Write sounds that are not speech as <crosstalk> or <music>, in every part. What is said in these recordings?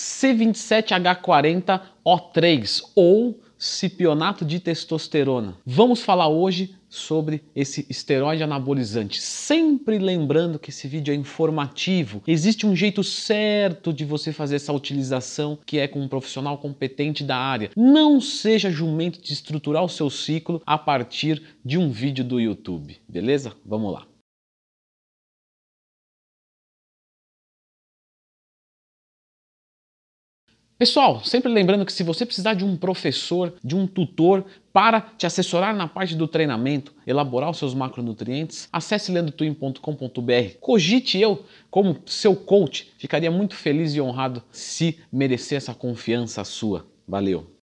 C27H40O3 ou cipionato de testosterona. Vamos falar hoje sobre esse esteroide anabolizante. Sempre lembrando que esse vídeo é informativo. Existe um jeito certo de você fazer essa utilização, que é com um profissional competente da área. Não seja jumento de estruturar o seu ciclo a partir de um vídeo do YouTube, beleza? Vamos lá. Pessoal, sempre lembrando que se você precisar de um professor, de um tutor para te assessorar na parte do treinamento, elaborar os seus macronutrientes, acesse leandrotwin.com.br. Cogite eu como seu coach, ficaria muito feliz e honrado se merecer essa confiança sua. Valeu!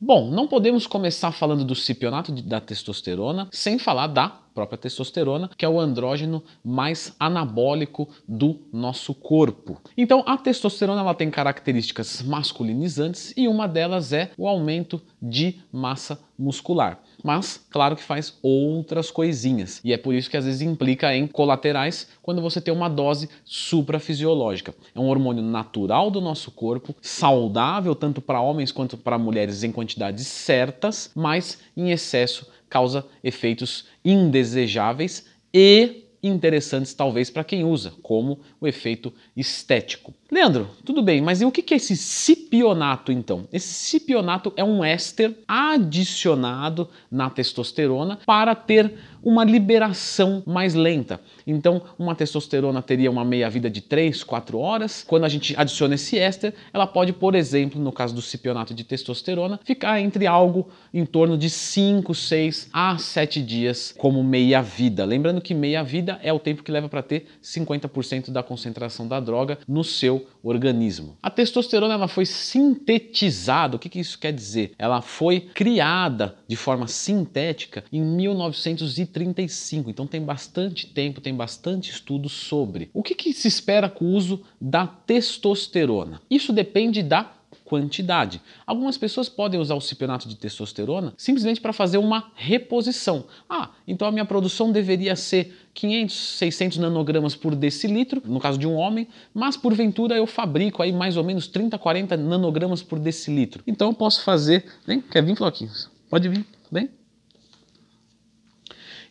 Bom, não podemos começar falando do cipionato da testosterona sem falar da própria testosterona, que é o andrógeno mais anabólico do nosso corpo. Então, a testosterona ela tem características masculinizantes e uma delas é o aumento de massa muscular mas claro que faz outras coisinhas. E é por isso que às vezes implica em colaterais quando você tem uma dose suprafisiológica. É um hormônio natural do nosso corpo, saudável tanto para homens quanto para mulheres em quantidades certas, mas em excesso causa efeitos indesejáveis e interessantes talvez para quem usa, como o efeito estético. Leandro, tudo bem, mas e o que é esse cipionato então? Esse cipionato é um éster adicionado na testosterona para ter uma liberação mais lenta. Então, uma testosterona teria uma meia-vida de 3, 4 horas. Quando a gente adiciona esse éster, ela pode, por exemplo, no caso do cipionato de testosterona, ficar entre algo em torno de 5, 6 a 7 dias como meia-vida. Lembrando que meia-vida é o tempo que leva para ter 50% da concentração da droga no seu organismo. A testosterona ela foi sintetizada. O que, que isso quer dizer? Ela foi criada de forma sintética em 1935. Então tem bastante tempo, tem bastante estudo sobre. O que, que se espera com o uso da testosterona? Isso depende da quantidade. Algumas pessoas podem usar o cipionato de testosterona simplesmente para fazer uma reposição. Ah, então a minha produção deveria ser 500, 600 nanogramas por decilitro, no caso de um homem, mas porventura eu fabrico aí mais ou menos 30, 40 nanogramas por decilitro. Então eu posso fazer, vem, quer vir, Floquinhos? Pode vir, vem.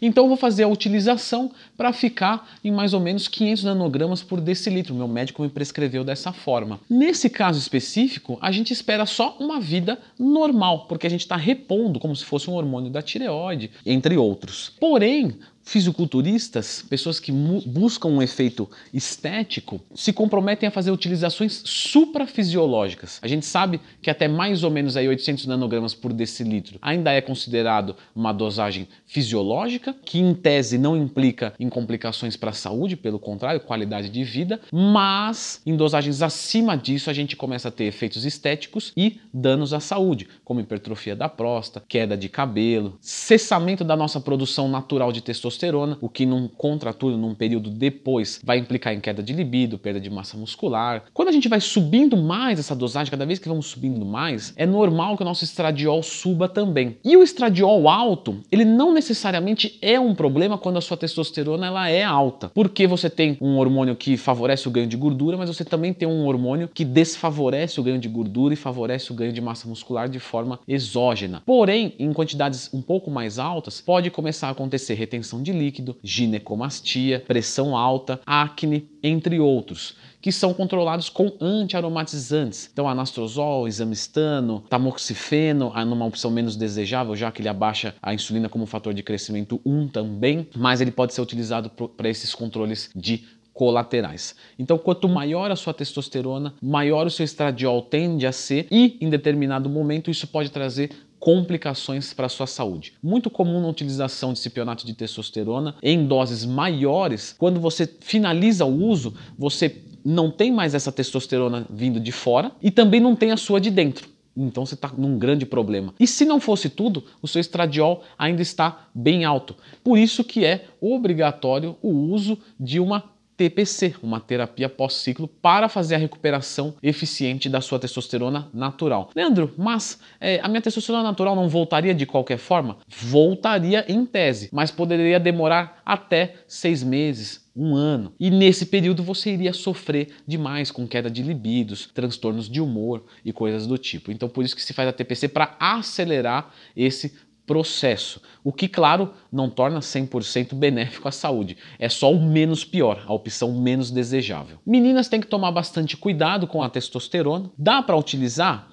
Então eu vou fazer a utilização para ficar em mais ou menos 500 nanogramas por decilitro. Meu médico me prescreveu dessa forma. Nesse caso específico, a gente espera só uma vida normal, porque a gente está repondo como se fosse um hormônio da tireoide, entre outros. Porém, fisiculturistas, pessoas que buscam um efeito estético, se comprometem a fazer utilizações suprafisiológicas. A gente sabe que até mais ou menos aí 800 nanogramas por decilitro ainda é considerado uma dosagem fisiológica, que em tese não implica em complicações para a saúde, pelo contrário, qualidade de vida, mas em dosagens acima disso a gente começa a ter efeitos estéticos e danos à saúde, como hipertrofia da próstata, queda de cabelo, cessamento da nossa produção natural de testosterona testosterona, o que num contraturno, num período depois, vai implicar em queda de libido, perda de massa muscular. Quando a gente vai subindo mais essa dosagem, cada vez que vamos subindo mais, é normal que o nosso estradiol suba também. E o estradiol alto, ele não necessariamente é um problema quando a sua testosterona ela é alta, porque você tem um hormônio que favorece o ganho de gordura, mas você também tem um hormônio que desfavorece o ganho de gordura e favorece o ganho de massa muscular de forma exógena. Porém, em quantidades um pouco mais altas, pode começar a acontecer retenção de de líquido, ginecomastia, pressão alta, acne, entre outros, que são controlados com antiaromatizantes. Então, anastrozol, examistano, tamoxifeno, ah, numa opção menos desejável, já que ele abaixa a insulina como fator de crescimento 1 também, mas ele pode ser utilizado para esses controles de colaterais. Então, quanto maior a sua testosterona, maior o seu estradiol tende a ser e, em determinado momento, isso pode trazer complicações para a sua saúde. Muito comum na utilização de cipionato de testosterona em doses maiores, quando você finaliza o uso, você não tem mais essa testosterona vindo de fora e também não tem a sua de dentro. Então você está num grande problema. E se não fosse tudo, o seu estradiol ainda está bem alto. Por isso que é obrigatório o uso de uma TPC, uma terapia pós-ciclo, para fazer a recuperação eficiente da sua testosterona natural. Leandro, mas é, a minha testosterona natural não voltaria de qualquer forma? Voltaria em tese, mas poderia demorar até seis meses, um ano. E nesse período você iria sofrer demais com queda de libidos, transtornos de humor e coisas do tipo. Então por isso que se faz a TPC para acelerar esse processo, o que, claro, não torna 100% benéfico à saúde. É só o menos pior, a opção menos desejável. Meninas têm que tomar bastante cuidado com a testosterona. Dá para utilizar?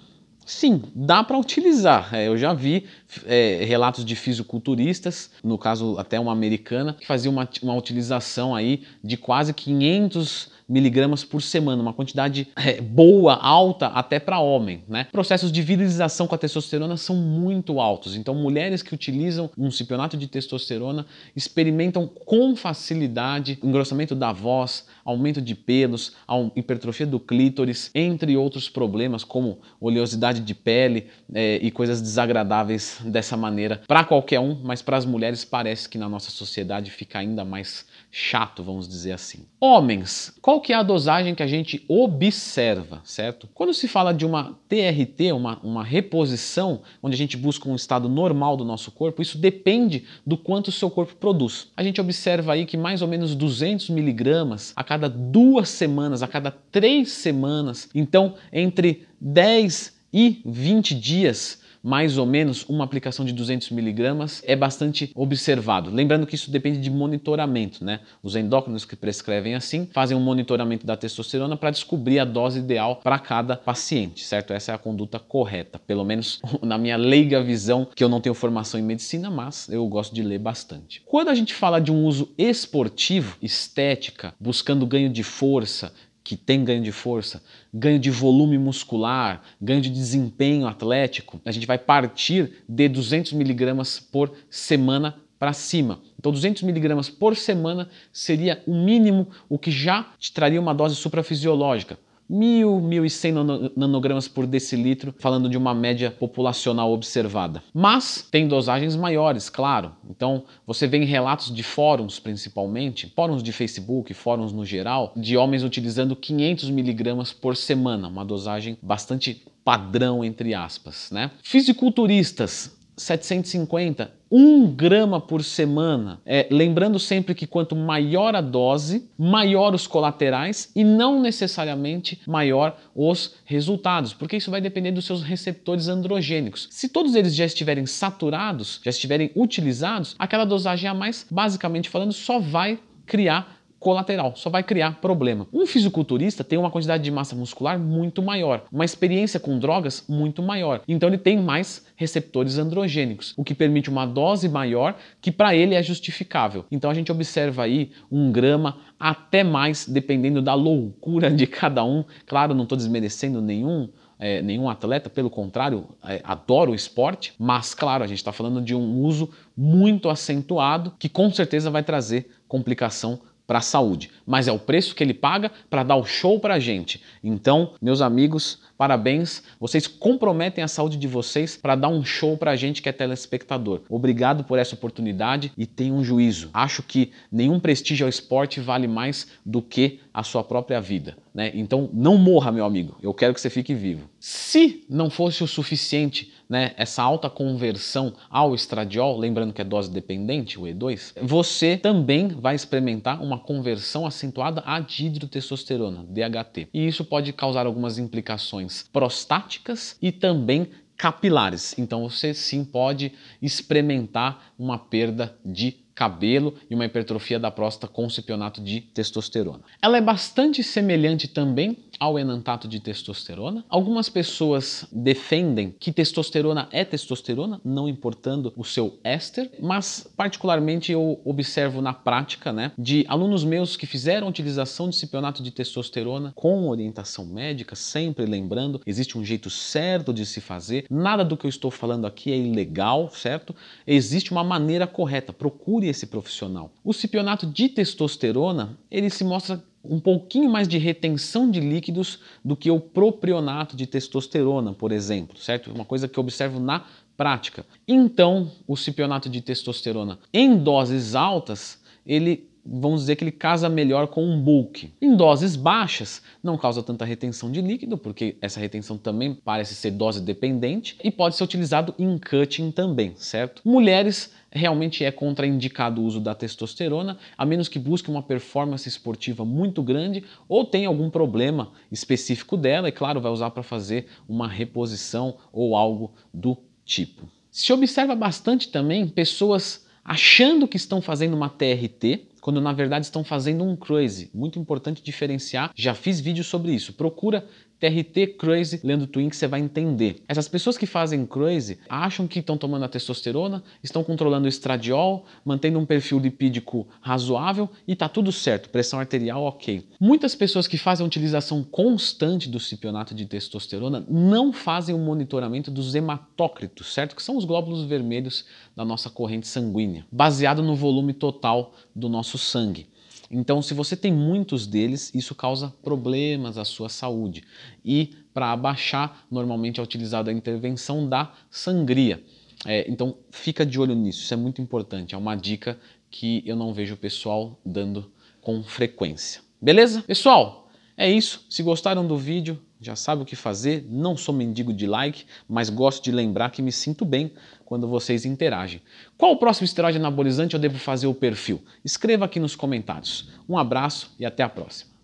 Sim, dá para utilizar. É, eu já vi é, relatos de fisiculturistas, no caso até uma americana, que fazia uma, uma utilização aí de quase 500 miligramas por semana, uma quantidade é, boa, alta até para homem. Né? Processos de virilização com a testosterona são muito altos, então mulheres que utilizam um cipionato de testosterona experimentam com facilidade engrossamento da voz, aumento de pelos, hipertrofia do clítoris, entre outros problemas como oleosidade de pele é, e coisas desagradáveis dessa maneira para qualquer um, mas para as mulheres parece que na nossa sociedade fica ainda mais chato, vamos dizer assim. Homens, qual que é a dosagem que a gente observa, certo? Quando se fala de uma TRT, uma, uma reposição, onde a gente busca um estado normal do nosso corpo, isso depende do quanto o seu corpo produz. A gente observa aí que mais ou menos 200 miligramas a cada duas semanas, a cada três semanas, então entre 10 e 20 dias mais ou menos uma aplicação de 200 miligramas é bastante observado. Lembrando que isso depende de monitoramento, né? Os endócrinos que prescrevem assim fazem um monitoramento da testosterona para descobrir a dose ideal para cada paciente, certo? Essa é a conduta correta, pelo menos <laughs> na minha leiga visão, que eu não tenho formação em medicina, mas eu gosto de ler bastante. Quando a gente fala de um uso esportivo, estética, buscando ganho de força, que tem ganho de força, ganho de volume muscular, ganho de desempenho atlético, a gente vai partir de 200 miligramas por semana para cima. Então 200 miligramas por semana seria o mínimo, o que já te traria uma dose suprafisiológica. 1.000, 1.100 nanogramas por decilitro, falando de uma média populacional observada. Mas tem dosagens maiores, claro. Então você vê em relatos de fóruns, principalmente, fóruns de Facebook, fóruns no geral, de homens utilizando 500 miligramas por semana, uma dosagem bastante padrão, entre aspas. Né? Fisiculturistas 750, 1 grama por semana. É, lembrando sempre que quanto maior a dose, maior os colaterais e não necessariamente maior os resultados, porque isso vai depender dos seus receptores androgênicos. Se todos eles já estiverem saturados, já estiverem utilizados, aquela dosagem a mais, basicamente falando, só vai criar colateral, só vai criar problema. Um fisiculturista tem uma quantidade de massa muscular muito maior, uma experiência com drogas muito maior, então ele tem mais receptores androgênicos, o que permite uma dose maior que para ele é justificável. Então a gente observa aí um grama até mais, dependendo da loucura de cada um. Claro, não estou desmerecendo nenhum é, nenhum atleta, pelo contrário, é, adoro o esporte, mas claro, a gente está falando de um uso muito acentuado que com certeza vai trazer complicação para a saúde, mas é o preço que ele paga para dar o show para a gente. Então, meus amigos, parabéns, vocês comprometem a saúde de vocês para dar um show para a gente que é telespectador. Obrigado por essa oportunidade e tenham um juízo. Acho que nenhum prestígio ao esporte vale mais do que a sua própria vida. Né? Então, não morra, meu amigo. Eu quero que você fique vivo. Se não fosse o suficiente né, essa alta conversão ao estradiol, lembrando que é dose dependente, o E2, você também vai experimentar uma conversão acentuada a dihidrotestosterona, DHT. E isso pode causar algumas implicações prostáticas e também capilares. Então você sim pode experimentar uma perda de cabelo e uma hipertrofia da próstata com cipionato de testosterona. Ela é bastante semelhante também ao enantato de testosterona. Algumas pessoas defendem que testosterona é testosterona, não importando o seu éster, mas particularmente eu observo na prática, né, de alunos meus que fizeram utilização de cipionato de testosterona com orientação médica, sempre lembrando, existe um jeito certo de se fazer, nada do que eu estou falando aqui é ilegal, certo? Existe uma maneira correta, procure esse profissional. O cipionato de testosterona, ele se mostra um pouquinho mais de retenção de líquidos do que o propionato de testosterona, por exemplo, certo? Uma coisa que eu observo na prática. Então, o cipionato de testosterona em doses altas, ele vamos dizer que ele casa melhor com um bulk. Em doses baixas, não causa tanta retenção de líquido, porque essa retenção também parece ser dose dependente, e pode ser utilizado em cutting também, certo? Mulheres realmente é contraindicado o uso da testosterona, a menos que busque uma performance esportiva muito grande ou tenha algum problema específico dela, e claro, vai usar para fazer uma reposição ou algo do tipo. Se observa bastante também pessoas achando que estão fazendo uma TRT, quando na verdade estão fazendo um crazy. Muito importante diferenciar, já fiz vídeo sobre isso. Procura TRT Crazy lendo Twin que você vai entender. Essas pessoas que fazem Crazy acham que estão tomando a testosterona, estão controlando o estradiol, mantendo um perfil lipídico razoável e tá tudo certo, pressão arterial ok. Muitas pessoas que fazem a utilização constante do cipionato de testosterona não fazem o monitoramento dos hematócritos, certo? Que são os glóbulos vermelhos da nossa corrente sanguínea, baseado no volume total do nosso sangue. Então, se você tem muitos deles, isso causa problemas à sua saúde. E para abaixar, normalmente é utilizada a intervenção da sangria. É, então, fica de olho nisso, isso é muito importante. É uma dica que eu não vejo o pessoal dando com frequência. Beleza? Pessoal, é isso. Se gostaram do vídeo, já sabe o que fazer. Não sou mendigo de like, mas gosto de lembrar que me sinto bem quando vocês interagem. Qual o próximo esteroide anabolizante eu devo fazer o perfil? Escreva aqui nos comentários. Um abraço e até a próxima.